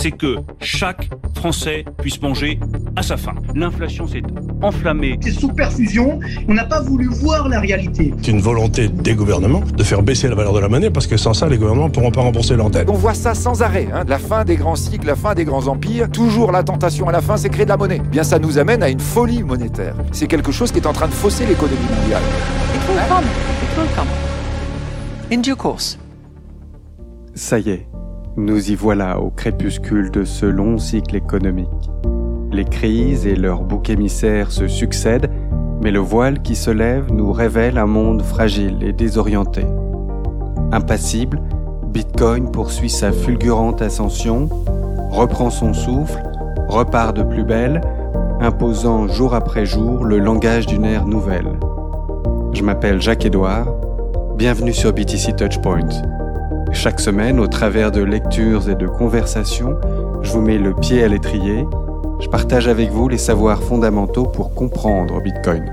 c'est que chaque Français puisse manger à sa faim. L'inflation s'est enflammée. C'est sous perfusion, on n'a pas voulu voir la réalité. C'est une volonté des gouvernements de faire baisser la valeur de la monnaie parce que sans ça, les gouvernements ne pourront pas rembourser leurs dettes. On voit ça sans arrêt, hein. la fin des grands cycles, la fin des grands empires. Toujours la tentation à la fin, c'est créer de la monnaie. Eh bien, ça nous amène à une folie monétaire. C'est quelque chose qui est en train de fausser l'économie mondiale. It will come. It will come. In due course. Ça y est, nous y voilà au crépuscule de ce long cycle économique. Les crises et leurs boucs émissaires se succèdent, mais le voile qui se lève nous révèle un monde fragile et désorienté. Impassible, Bitcoin poursuit sa fulgurante ascension, reprend son souffle, repart de plus belle, imposant jour après jour le langage d'une ère nouvelle. Je m'appelle Jacques-Édouard, bienvenue sur BTC Touchpoint. Chaque semaine, au travers de lectures et de conversations, je vous mets le pied à l'étrier, je partage avec vous les savoirs fondamentaux pour comprendre Bitcoin.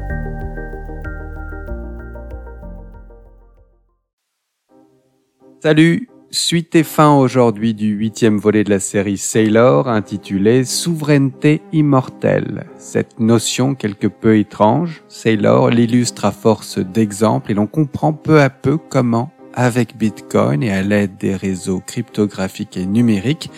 Salut Suite et fin aujourd'hui du huitième volet de la série Sailor intitulé Souveraineté immortelle. Cette notion quelque peu étrange, Sailor l'illustre à force d'exemples et l'on comprend peu à peu comment, avec Bitcoin et à l'aide des réseaux cryptographiques et numériques,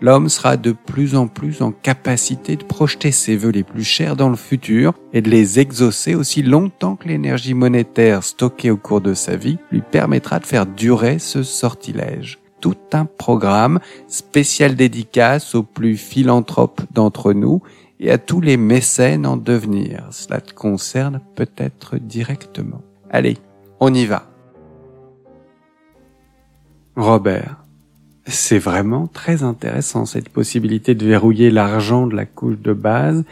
l'homme sera de plus en plus en capacité de projeter ses vœux les plus chers dans le futur et de les exaucer aussi longtemps que l'énergie monétaire stockée au cours de sa vie lui permettra de faire durer ce sortilège. Tout un programme spécial dédicace aux plus philanthropes d'entre nous et à tous les mécènes en devenir. Cela te concerne peut-être directement. Allez, on y va. Robert, c'est vraiment très intéressant cette possibilité de verrouiller l'argent de la couche de base,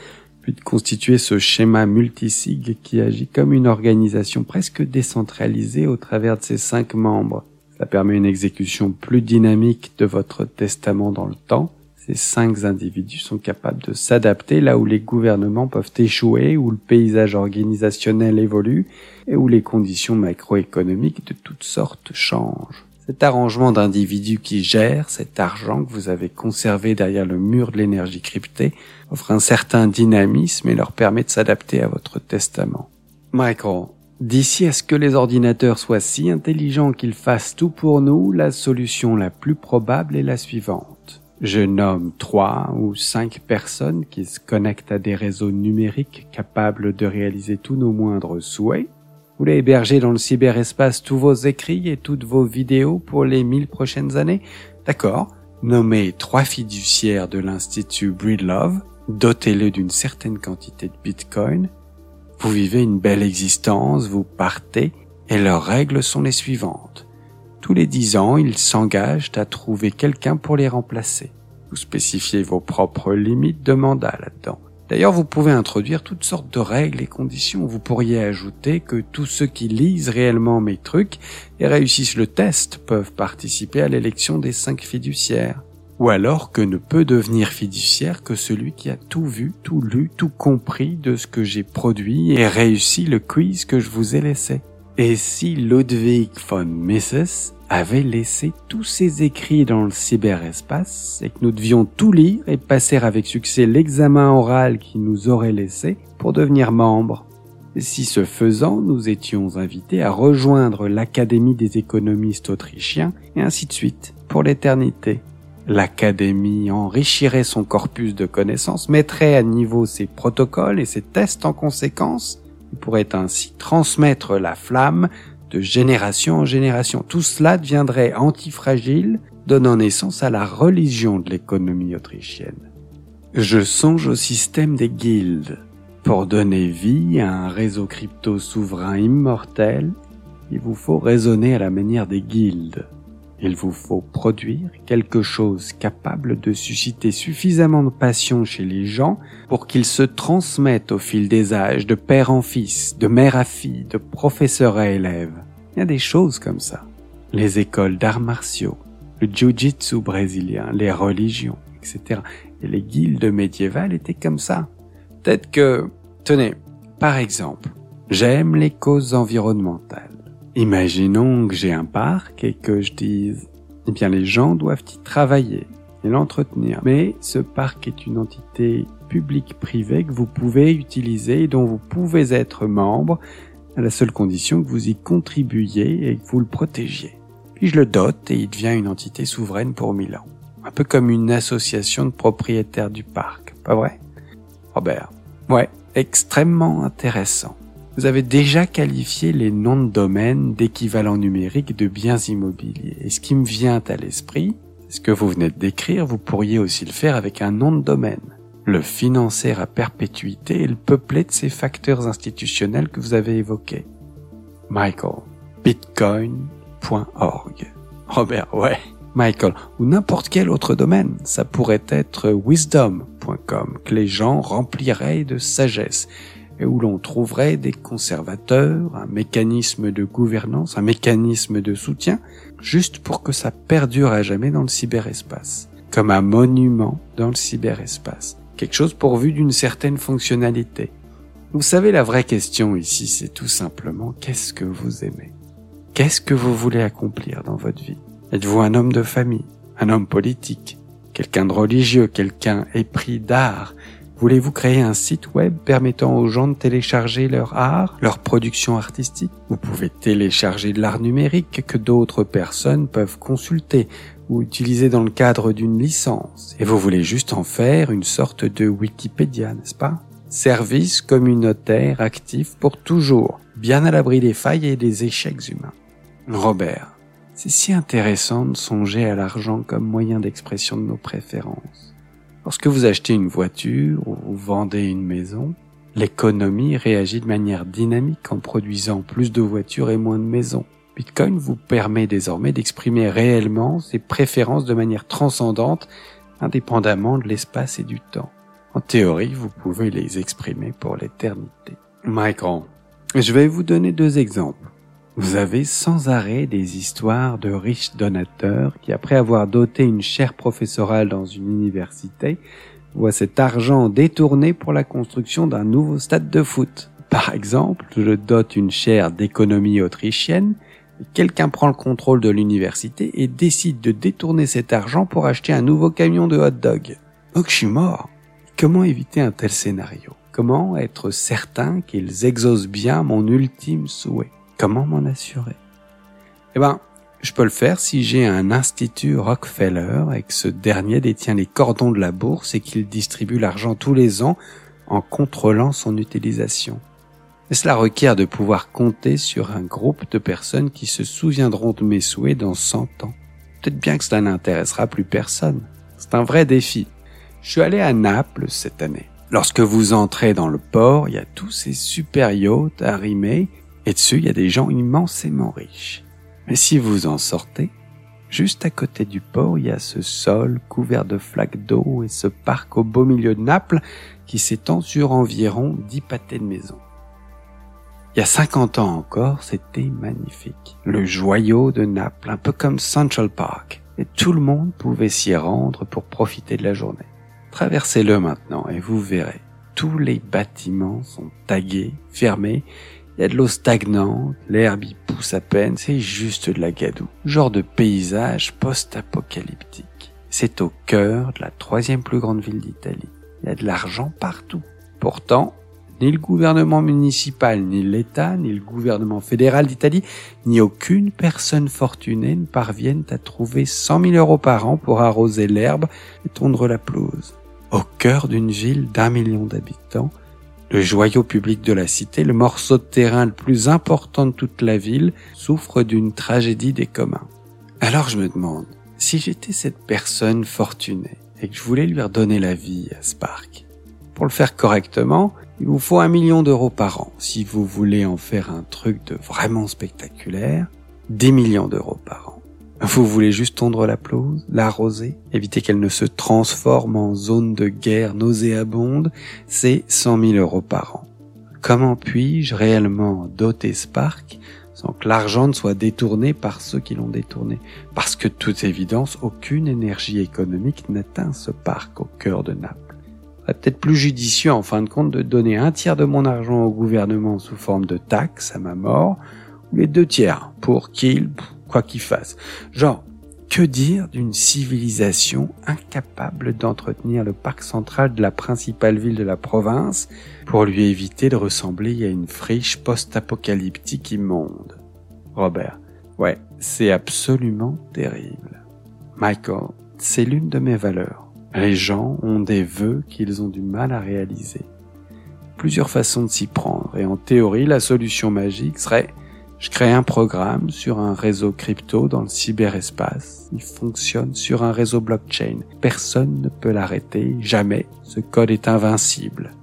puis de constituer ce schéma multisig qui agit comme une organisation presque décentralisée au travers de ses cinq membres. Ça permet une exécution plus dynamique de votre testament dans le temps. Ces cinq individus sont capables de s'adapter là où les gouvernements peuvent échouer, où le paysage organisationnel évolue et où les conditions macroéconomiques de toutes sortes changent. Cet arrangement d'individus qui gèrent cet argent que vous avez conservé derrière le mur de l'énergie cryptée offre un certain dynamisme et leur permet de s'adapter à votre testament. Michael, d'ici à ce que les ordinateurs soient si intelligents qu'ils fassent tout pour nous, la solution la plus probable est la suivante. Je nomme trois ou cinq personnes qui se connectent à des réseaux numériques capables de réaliser tous nos moindres souhaits voulez héberger dans le cyberespace tous vos écrits et toutes vos vidéos pour les mille prochaines années? D'accord. Nommez trois fiduciaires de l'Institut Breedlove, dotez-le d'une certaine quantité de Bitcoin. Vous vivez une belle existence, vous partez, et leurs règles sont les suivantes. Tous les dix ans, ils s'engagent à trouver quelqu'un pour les remplacer. Vous spécifiez vos propres limites de mandat là-dedans. D'ailleurs, vous pouvez introduire toutes sortes de règles et conditions. Vous pourriez ajouter que tous ceux qui lisent réellement mes trucs et réussissent le test peuvent participer à l'élection des cinq fiduciaires. Ou alors que ne peut devenir fiduciaire que celui qui a tout vu, tout lu, tout compris de ce que j'ai produit et réussi le quiz que je vous ai laissé. Et si Ludwig von Mises avait laissé tous ses écrits dans le cyberespace et que nous devions tout lire et passer avec succès l'examen oral qu'il nous aurait laissé pour devenir membre. Si ce faisant, nous étions invités à rejoindre l'Académie des économistes autrichiens et ainsi de suite pour l'éternité. L'Académie enrichirait son corpus de connaissances, mettrait à niveau ses protocoles et ses tests en conséquence, et pourrait ainsi transmettre la flamme de génération en génération. Tout cela deviendrait antifragile, donnant naissance à la religion de l'économie autrichienne. Je songe au système des guildes. Pour donner vie à un réseau crypto souverain immortel, il vous faut raisonner à la manière des guildes. Il vous faut produire quelque chose capable de susciter suffisamment de passion chez les gens pour qu'ils se transmettent au fil des âges de père en fils, de mère à fille, de professeur à élève. Il y a des choses comme ça. Les écoles d'arts martiaux, le jiu-jitsu brésilien, les religions, etc. Et les guildes médiévales étaient comme ça. Peut-être que, tenez, par exemple, j'aime les causes environnementales. Imaginons que j'ai un parc et que je dise, eh bien les gens doivent y travailler. et l'entretenir. Mais ce parc est une entité publique-privée que vous pouvez utiliser et dont vous pouvez être membre à la seule condition que vous y contribuiez et que vous le protégiez. Puis je le dote et il devient une entité souveraine pour mille ans. Un peu comme une association de propriétaires du parc, pas vrai? Robert? Ouais, extrêmement intéressant. Vous avez déjà qualifié les noms de domaine d'équivalent numérique de biens immobiliers. Et ce qui me vient à l'esprit, ce que vous venez de décrire, vous pourriez aussi le faire avec un nom de domaine. Le financer à perpétuité et le peupler de ces facteurs institutionnels que vous avez évoqués. Michael, bitcoin.org. Robert, ouais. Michael, ou n'importe quel autre domaine. Ça pourrait être wisdom.com, que les gens rempliraient de sagesse et où l'on trouverait des conservateurs, un mécanisme de gouvernance, un mécanisme de soutien, juste pour que ça perdure à jamais dans le cyberespace, comme un monument dans le cyberespace, quelque chose pourvu d'une certaine fonctionnalité. Vous savez, la vraie question ici, c'est tout simplement qu'est-ce que vous aimez? Qu'est-ce que vous voulez accomplir dans votre vie? Êtes-vous un homme de famille, un homme politique, quelqu'un de religieux, quelqu'un épris d'art, Voulez-vous créer un site web permettant aux gens de télécharger leur art, leur production artistique? Vous pouvez télécharger de l'art numérique que d'autres personnes peuvent consulter ou utiliser dans le cadre d'une licence. Et vous voulez juste en faire une sorte de Wikipédia, n'est-ce pas? Service communautaire actif pour toujours, bien à l'abri des failles et des échecs humains. Robert, c'est si intéressant de songer à l'argent comme moyen d'expression de nos préférences. Lorsque vous achetez une voiture ou vous vendez une maison, l'économie réagit de manière dynamique en produisant plus de voitures et moins de maisons. Bitcoin vous permet désormais d'exprimer réellement ses préférences de manière transcendante, indépendamment de l'espace et du temps. En théorie, vous pouvez les exprimer pour l'éternité. Michael, je vais vous donner deux exemples. Vous avez sans arrêt des histoires de riches donateurs qui, après avoir doté une chaire professorale dans une université, voient cet argent détourné pour la construction d'un nouveau stade de foot. Par exemple, je dote une chaire d'économie autrichienne, quelqu'un prend le contrôle de l'université et décide de détourner cet argent pour acheter un nouveau camion de hot dog. Donc je suis mort. Comment éviter un tel scénario? Comment être certain qu'ils exaucent bien mon ultime souhait? Comment m'en assurer? Eh ben, je peux le faire si j'ai un institut Rockefeller et que ce dernier détient les cordons de la bourse et qu'il distribue l'argent tous les ans en contrôlant son utilisation. Et cela requiert de pouvoir compter sur un groupe de personnes qui se souviendront de mes souhaits dans 100 ans. Peut-être bien que cela n'intéressera plus personne. C'est un vrai défi. Je suis allé à Naples cette année. Lorsque vous entrez dans le port, il y a tous ces super yachts arrimés et dessus, il y a des gens immensément riches. Mais si vous en sortez, juste à côté du port, il y a ce sol couvert de flaques d'eau et ce parc au beau milieu de Naples qui s'étend sur environ dix pâtés de maisons. Il y a 50 ans encore, c'était magnifique. Le joyau de Naples, un peu comme Central Park. Et tout le monde pouvait s'y rendre pour profiter de la journée. Traversez-le maintenant et vous verrez. Tous les bâtiments sont tagués, fermés il y a de l'eau stagnante, l'herbe y pousse à peine, c'est juste de la gadoue. Genre de paysage post-apocalyptique. C'est au cœur de la troisième plus grande ville d'Italie. Il y a de l'argent partout. Pourtant, ni le gouvernement municipal, ni l'État, ni le gouvernement fédéral d'Italie, ni aucune personne fortunée ne parviennent à trouver 100 000 euros par an pour arroser l'herbe et tondre la pelouse. Au cœur d'une ville d'un million d'habitants, le joyau public de la cité, le morceau de terrain le plus important de toute la ville, souffre d'une tragédie des communs. Alors je me demande, si j'étais cette personne fortunée et que je voulais lui redonner la vie à ce parc, pour le faire correctement, il vous faut un million d'euros par an. Si vous voulez en faire un truc de vraiment spectaculaire, 10 millions d'euros par an. Vous voulez juste tondre la pelouse, l'arroser, éviter qu'elle ne se transforme en zone de guerre nauséabonde, c'est 100 000 euros par an. Comment puis-je réellement doter ce parc sans que l'argent ne soit détourné par ceux qui l'ont détourné? Parce que, toute évidence, aucune énergie économique n'atteint ce parc au cœur de Naples. Peut-être plus judicieux, en fin de compte, de donner un tiers de mon argent au gouvernement sous forme de taxes à ma mort, ou les deux tiers pour qu'il quoi qu'il fasse. Genre, Que dire d'une civilisation incapable d'entretenir le parc central de la principale ville de la province pour lui éviter de ressembler à une friche post-apocalyptique immonde? Robert. Ouais, c'est absolument terrible. Michael, c'est l'une de mes valeurs. Les gens ont des vœux qu'ils ont du mal à réaliser. Plusieurs façons de s'y prendre et en théorie la solution magique serait je crée un programme sur un réseau crypto dans le cyberespace. Il fonctionne sur un réseau blockchain. Personne ne peut l'arrêter. Jamais. Ce code est invincible.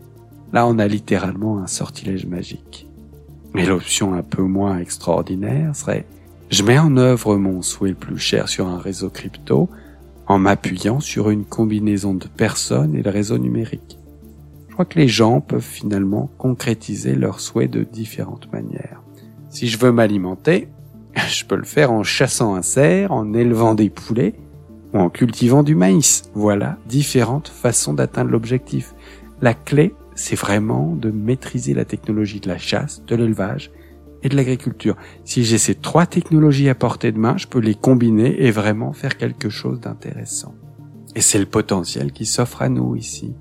Là, on a littéralement un sortilège magique. Mais l'option un peu moins extraordinaire serait je mets en œuvre mon souhait le plus cher sur un réseau crypto en m'appuyant sur une combinaison de personnes et de réseaux numériques. Je crois que les gens peuvent finalement concrétiser leurs souhaits de différentes manières. Si je veux m'alimenter, je peux le faire en chassant un cerf, en élevant des poulets ou en cultivant du maïs. Voilà différentes façons d'atteindre l'objectif. La clé, c'est vraiment de maîtriser la technologie de la chasse, de l'élevage et de l'agriculture. Si j'ai ces trois technologies à portée de main, je peux les combiner et vraiment faire quelque chose d'intéressant. Et c'est le potentiel qui s'offre à nous ici.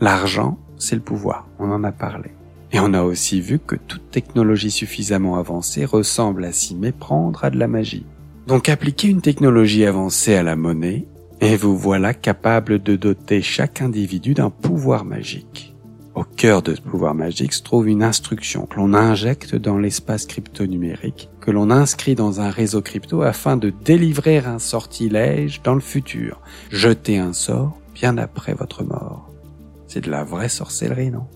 L'argent, c'est le pouvoir. On en a parlé. Et on a aussi vu que toute technologie suffisamment avancée ressemble à s'y méprendre à de la magie. Donc appliquez une technologie avancée à la monnaie, et vous voilà capable de doter chaque individu d'un pouvoir magique. Au cœur de ce pouvoir magique se trouve une instruction que l'on injecte dans l'espace crypto-numérique, que l'on inscrit dans un réseau crypto afin de délivrer un sortilège dans le futur, jeter un sort bien après votre mort. C'est de la vraie sorcellerie, non?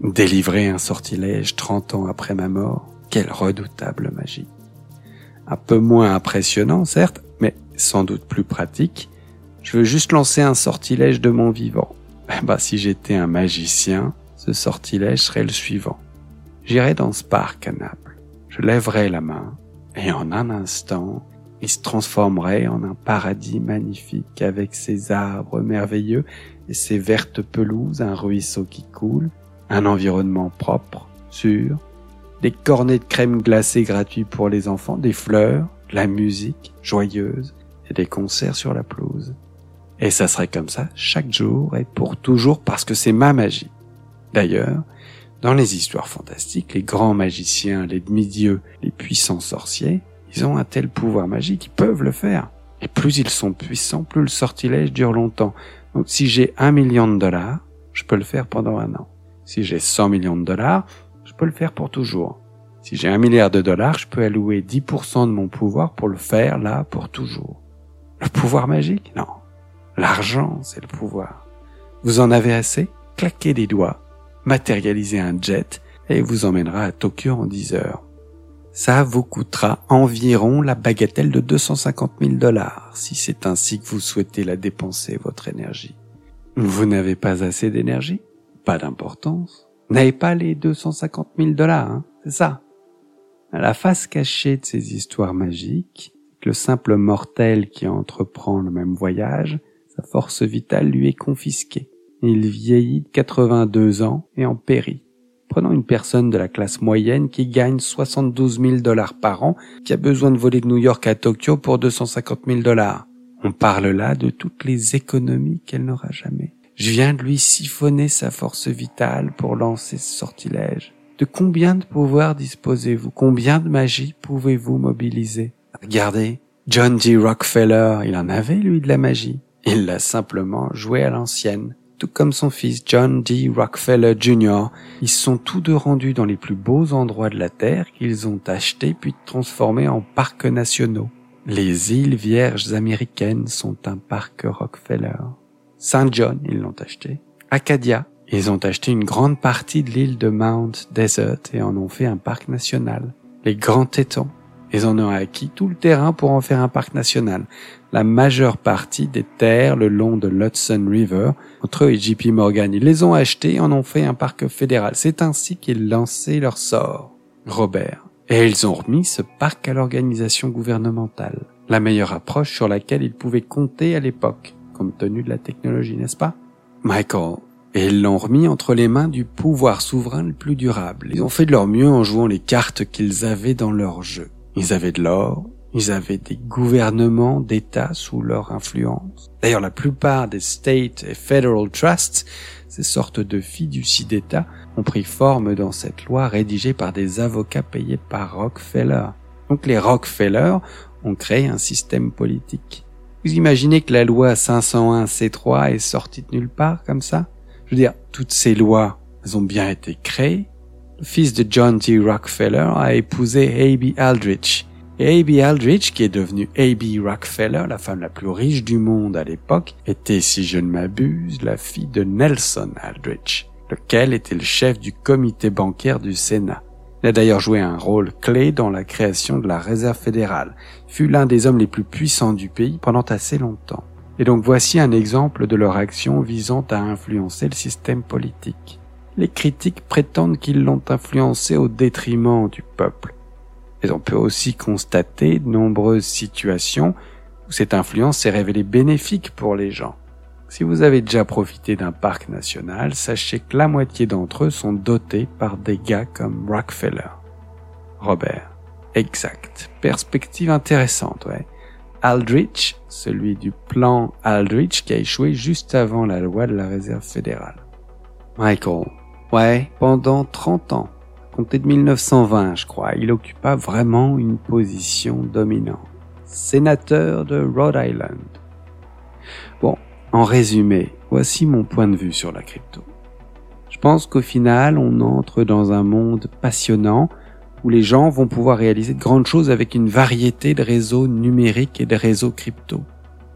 Délivrer un sortilège 30 ans après ma mort, quelle redoutable magie. Un peu moins impressionnant, certes, mais sans doute plus pratique. Je veux juste lancer un sortilège de mon vivant. Bah, si j'étais un magicien, ce sortilège serait le suivant. J'irais dans ce parc à Naples. Je lèverais la main, et en un instant, il se transformerait en un paradis magnifique avec ses arbres merveilleux et ses vertes pelouses, un ruisseau qui coule, un environnement propre, sûr, des cornets de crème glacée gratuits pour les enfants, des fleurs, de la musique joyeuse et des concerts sur la pelouse. Et ça serait comme ça chaque jour et pour toujours parce que c'est ma magie. D'ailleurs, dans les histoires fantastiques, les grands magiciens, les demi-dieux, les puissants sorciers, ils ont un tel pouvoir magique, ils peuvent le faire. Et plus ils sont puissants, plus le sortilège dure longtemps. Donc si j'ai un million de dollars, je peux le faire pendant un an. Si j'ai 100 millions de dollars, je peux le faire pour toujours. Si j'ai un milliard de dollars, je peux allouer 10% de mon pouvoir pour le faire là pour toujours. Le pouvoir magique? Non. L'argent, c'est le pouvoir. Vous en avez assez? Claquez des doigts, matérialisez un jet et vous emmènera à Tokyo en 10 heures. Ça vous coûtera environ la bagatelle de 250 000 dollars si c'est ainsi que vous souhaitez la dépenser, votre énergie. Vous n'avez pas assez d'énergie? Pas d'importance. N'avez pas les 250 000 dollars, hein, c'est ça. La face cachée de ces histoires magiques, que le simple mortel qui entreprend le même voyage, sa force vitale lui est confisquée. Il vieillit de 82 ans et en périt. Prenons une personne de la classe moyenne qui gagne 72 000 dollars par an, qui a besoin de voler de New York à Tokyo pour 250 000 dollars. On parle là de toutes les économies qu'elle n'aura jamais. Je viens de lui siphonner sa force vitale pour lancer ce sortilège. De combien de pouvoirs disposez-vous? Combien de magie pouvez-vous mobiliser? Regardez, John D. Rockefeller, il en avait lui de la magie. Il l'a simplement joué à l'ancienne. Tout comme son fils John D. Rockefeller Jr., ils sont tous deux rendus dans les plus beaux endroits de la Terre qu'ils ont achetés puis transformés en parcs nationaux. Les îles Vierges américaines sont un parc Rockefeller. Saint John, ils l'ont acheté. Acadia, ils ont acheté une grande partie de l'île de Mount Desert et en ont fait un parc national. Les Grands Tétons, ils en ont acquis tout le terrain pour en faire un parc national. La majeure partie des terres le long de l'Hudson River, entre eux et JP Morgan, ils les ont achetés et en ont fait un parc fédéral. C'est ainsi qu'ils lançaient leur sort. Robert. Et ils ont remis ce parc à l'organisation gouvernementale. La meilleure approche sur laquelle ils pouvaient compter à l'époque compte tenu de la technologie, n'est-ce pas? Michael. Et ils l'ont remis entre les mains du pouvoir souverain le plus durable. Ils ont fait de leur mieux en jouant les cartes qu'ils avaient dans leur jeu. Ils avaient de l'or, Ils avaient des gouvernements d'États sous leur influence. D'ailleurs, la plupart des state et federal trusts, ces sortes de fiducies d'État, ont pris forme dans cette loi rédigée par des avocats payés par Rockefeller. Donc les Rockefeller ont créé un système politique. Vous imaginez que la loi 501 C3 est sortie de nulle part comme ça? Je veux dire, toutes ces lois, elles ont bien été créées. Le fils de John D. Rockefeller a épousé A.B. Aldrich. Et A.B. Aldrich, qui est devenue A.B. Rockefeller, la femme la plus riche du monde à l'époque, était, si je ne m'abuse, la fille de Nelson Aldrich, lequel était le chef du comité bancaire du Sénat. Il a d'ailleurs joué un rôle clé dans la création de la Réserve fédérale, fut l'un des hommes les plus puissants du pays pendant assez longtemps. Et donc voici un exemple de leur action visant à influencer le système politique. Les critiques prétendent qu'ils l'ont influencé au détriment du peuple. Mais on peut aussi constater de nombreuses situations où cette influence s'est révélée bénéfique pour les gens. Si vous avez déjà profité d'un parc national, sachez que la moitié d'entre eux sont dotés par des gars comme Rockefeller. Robert. Exact. Perspective intéressante, ouais. Aldrich, celui du plan Aldrich qui a échoué juste avant la loi de la réserve fédérale. Michael. Ouais, pendant 30 ans, compté de 1920, je crois, il occupa vraiment une position dominante. Sénateur de Rhode Island. Bon, en résumé, voici mon point de vue sur la crypto. Je pense qu'au final, on entre dans un monde passionnant où les gens vont pouvoir réaliser de grandes choses avec une variété de réseaux numériques et de réseaux crypto.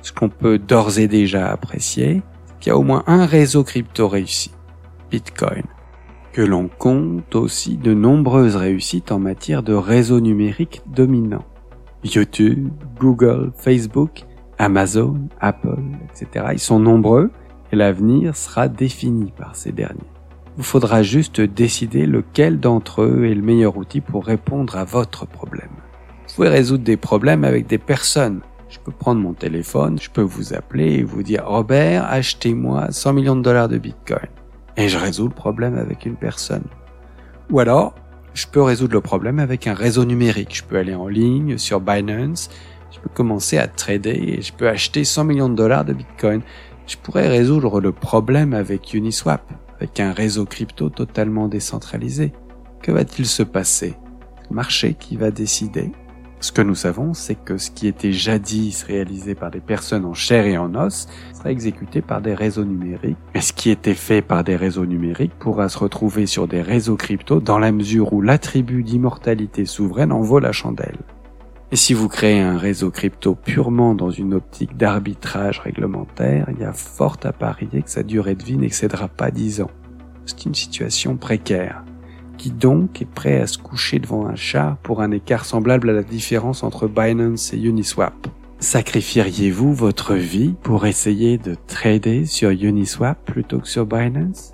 Ce qu'on peut d'ores et déjà apprécier, c'est qu'il y a au moins un réseau crypto réussi, Bitcoin, que l'on compte aussi de nombreuses réussites en matière de réseaux numériques dominants. YouTube, Google, Facebook Amazon, Apple, etc. Ils sont nombreux et l'avenir sera défini par ces derniers. Il vous faudra juste décider lequel d'entre eux est le meilleur outil pour répondre à votre problème. Vous pouvez résoudre des problèmes avec des personnes. Je peux prendre mon téléphone, je peux vous appeler et vous dire Robert, achetez-moi 100 millions de dollars de Bitcoin. Et je résous le problème avec une personne. Ou alors, je peux résoudre le problème avec un réseau numérique. Je peux aller en ligne sur Binance je peux commencer à trader et je peux acheter 100 millions de dollars de Bitcoin. Je pourrais résoudre le problème avec Uniswap, avec un réseau crypto totalement décentralisé. Que va-t-il se passer? Le marché qui va décider. Ce que nous savons, c'est que ce qui était jadis réalisé par des personnes en chair et en os sera exécuté par des réseaux numériques. Et ce qui était fait par des réseaux numériques pourra se retrouver sur des réseaux crypto dans la mesure où l'attribut d'immortalité souveraine en vaut la chandelle. Et si vous créez un réseau crypto purement dans une optique d'arbitrage réglementaire, il y a fort à parier que sa durée de vie n'excédera pas 10 ans. C'est une situation précaire. Qui donc est prêt à se coucher devant un char pour un écart semblable à la différence entre Binance et Uniswap Sacrifieriez-vous votre vie pour essayer de trader sur Uniswap plutôt que sur Binance?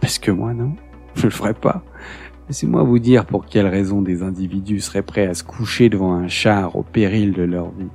Parce que moi non, je le ferai pas. Laissez-moi vous dire pour quelles raisons des individus seraient prêts à se coucher devant un char au péril de leur vie.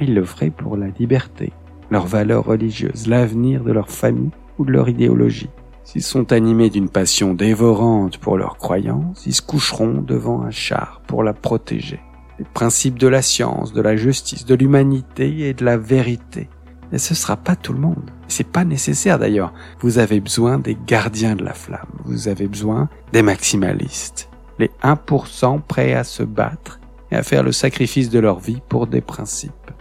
Ils le feraient pour la liberté, leurs valeurs religieuses, l'avenir de leur famille ou de leur idéologie. S'ils sont animés d'une passion dévorante pour leurs croyances, ils se coucheront devant un char pour la protéger. Les principes de la science, de la justice, de l'humanité et de la vérité mais ce sera pas tout le monde. C'est pas nécessaire d'ailleurs. Vous avez besoin des gardiens de la flamme. Vous avez besoin des maximalistes. Les 1% prêts à se battre et à faire le sacrifice de leur vie pour des principes.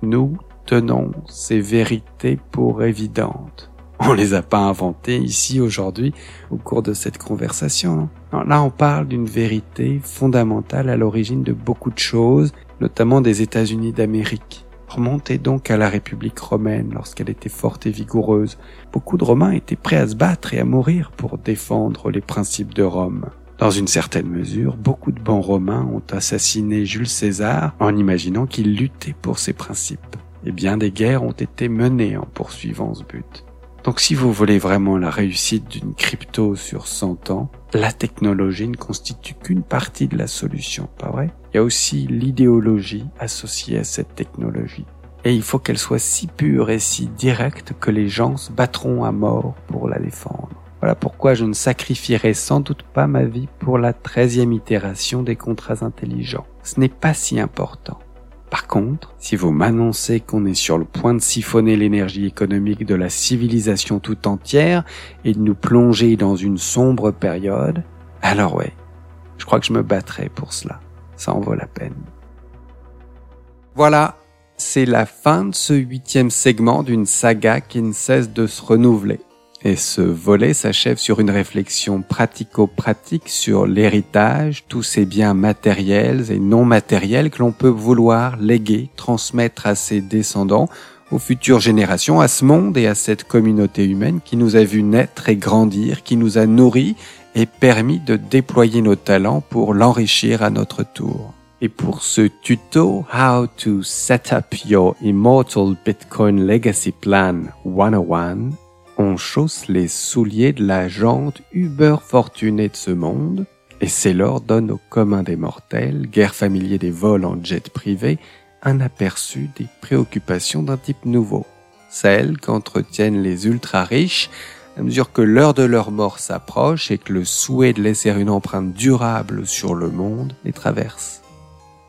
Nous tenons ces vérités pour évidentes. On les a pas inventées ici aujourd'hui au cours de cette conversation. là, on parle d'une vérité fondamentale à l'origine de beaucoup de choses, notamment des États-Unis d'Amérique. Remontez donc à la République romaine lorsqu'elle était forte et vigoureuse. Beaucoup de Romains étaient prêts à se battre et à mourir pour défendre les principes de Rome. Dans une certaine mesure, beaucoup de bons Romains ont assassiné Jules César en imaginant qu'il luttait pour ses principes. Et bien des guerres ont été menées en poursuivant ce but. Donc si vous voulez vraiment la réussite d'une crypto sur 100 ans, la technologie ne constitue qu'une partie de la solution, pas vrai? Il y a aussi l'idéologie associée à cette technologie. Et il faut qu'elle soit si pure et si directe que les gens se battront à mort pour la défendre. Voilà pourquoi je ne sacrifierai sans doute pas ma vie pour la treizième itération des contrats intelligents. Ce n'est pas si important. Par contre, si vous m'annoncez qu'on est sur le point de siphonner l'énergie économique de la civilisation tout entière et de nous plonger dans une sombre période, alors ouais, je crois que je me battrai pour cela. Ça en vaut la peine. Voilà, c'est la fin de ce huitième segment d'une saga qui ne cesse de se renouveler. Et ce volet s'achève sur une réflexion pratico-pratique sur l'héritage, tous ces biens matériels et non matériels que l'on peut vouloir léguer, transmettre à ses descendants, aux futures générations, à ce monde et à cette communauté humaine qui nous a vu naître et grandir, qui nous a nourris et permis de déployer nos talents pour l'enrichir à notre tour. Et pour ce tuto How to Set Up Your Immortal Bitcoin Legacy Plan 101, chausse les souliers de la jante uber fortunée de ce monde, et Sailor donne au commun des mortels, guerre familier des vols en jet privé, un aperçu des préoccupations d'un type nouveau, celles qu'entretiennent les ultra-riches à mesure que l'heure de leur mort s'approche et que le souhait de laisser une empreinte durable sur le monde les traverse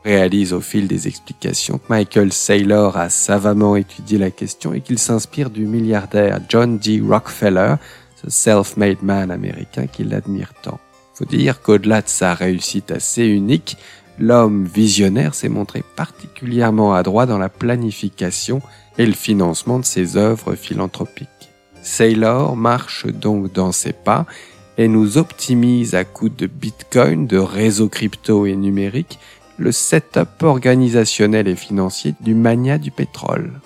réalise au fil des explications que Michael Saylor a savamment étudié la question et qu'il s'inspire du milliardaire John D. Rockefeller, ce self-made man américain qu'il admire tant. Faut dire qu'au-delà de sa réussite assez unique, l'homme visionnaire s'est montré particulièrement adroit dans la planification et le financement de ses œuvres philanthropiques. Saylor marche donc dans ses pas et nous optimise à coups de bitcoin, de réseaux crypto et numériques le setup organisationnel et financier du mania du pétrole.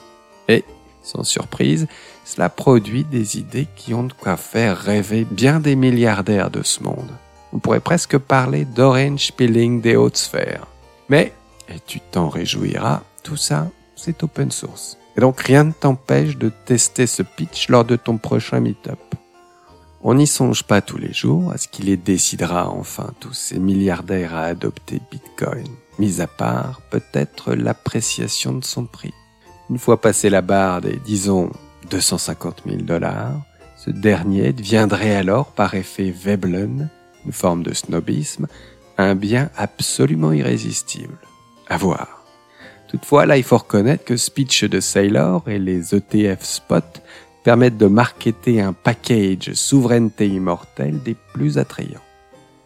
Et, sans surprise, cela produit des idées qui ont de quoi faire rêver bien des milliardaires de ce monde. On pourrait presque parler d'orange peeling des hautes sphères. Mais, et tu t'en réjouiras, tout ça, c'est open source. Et donc rien ne t'empêche de tester ce pitch lors de ton prochain meet-up. On n'y songe pas tous les jours à ce qu'il les décidera enfin tous ces milliardaires à adopter Bitcoin mis à part peut-être l'appréciation de son prix. Une fois passé la barre des, disons, 250 000 dollars, ce dernier deviendrait alors, par effet Veblen, une forme de snobisme, un bien absolument irrésistible. À voir. Toutefois, là, il faut reconnaître que Speech de Sailor et les ETF Spot permettent de marketer un package souveraineté immortelle des plus attrayants.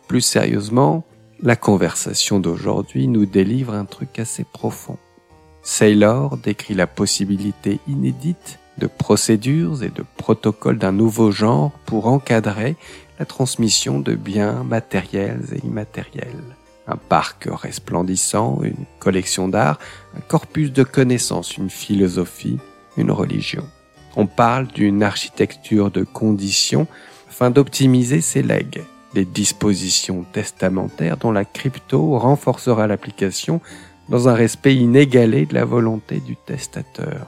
Plus sérieusement, la conversation d'aujourd'hui nous délivre un truc assez profond. Saylor décrit la possibilité inédite de procédures et de protocoles d'un nouveau genre pour encadrer la transmission de biens matériels et immatériels. Un parc resplendissant, une collection d'art, un corpus de connaissances, une philosophie, une religion. On parle d'une architecture de conditions afin d'optimiser ses legs des dispositions testamentaires dont la crypto renforcera l'application dans un respect inégalé de la volonté du testateur.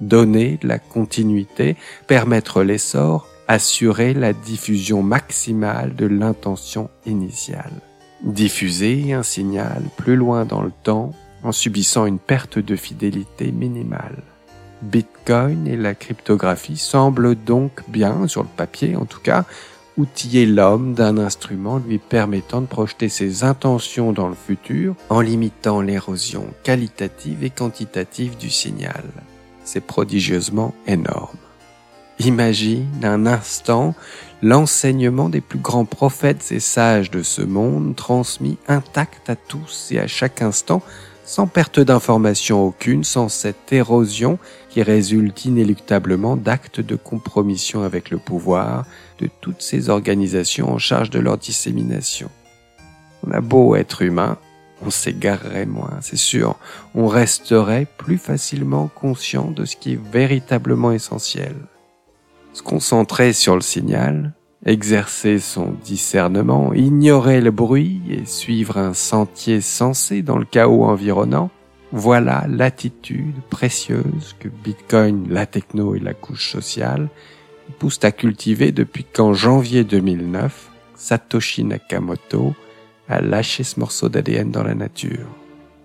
Donner de la continuité, permettre l'essor, assurer la diffusion maximale de l'intention initiale. Diffuser un signal plus loin dans le temps en subissant une perte de fidélité minimale. Bitcoin et la cryptographie semblent donc bien, sur le papier en tout cas, outiller l'homme d'un instrument lui permettant de projeter ses intentions dans le futur en limitant l'érosion qualitative et quantitative du signal. C'est prodigieusement énorme. Imagine un instant l'enseignement des plus grands prophètes et sages de ce monde transmis intact à tous et à chaque instant sans perte d'information aucune, sans cette érosion qui résulte inéluctablement d'actes de compromission avec le pouvoir de toutes ces organisations en charge de leur dissémination. On a beau être humain, on s'égarerait moins, c'est sûr, on resterait plus facilement conscient de ce qui est véritablement essentiel. Se concentrer sur le signal, exercer son discernement, ignorer le bruit et suivre un sentier sensé dans le chaos environnant, voilà l'attitude précieuse que Bitcoin, la techno et la couche sociale poussent à cultiver depuis qu'en janvier 2009, Satoshi Nakamoto a lâché ce morceau d'ADN dans la nature.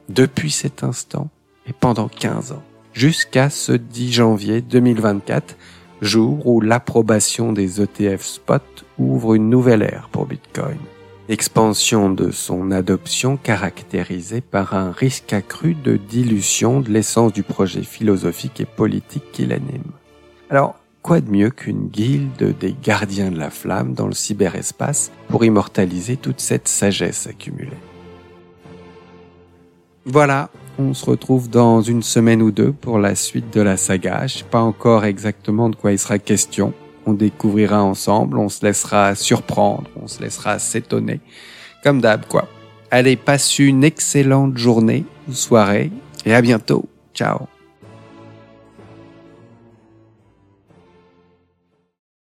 Depuis cet instant et pendant 15 ans, jusqu'à ce 10 janvier 2024, jour où l'approbation des ETF spot ouvre une nouvelle ère pour Bitcoin. Expansion de son adoption caractérisée par un risque accru de dilution de l'essence du projet philosophique et politique qui l'anime. Alors, quoi de mieux qu'une guilde des gardiens de la flamme dans le cyberespace pour immortaliser toute cette sagesse accumulée? Voilà, on se retrouve dans une semaine ou deux pour la suite de la saga. Je sais pas encore exactement de quoi il sera question on découvrira ensemble, on se laissera surprendre, on se laissera s'étonner, comme d'hab quoi. Allez, passe une excellente journée ou soirée et à bientôt. Ciao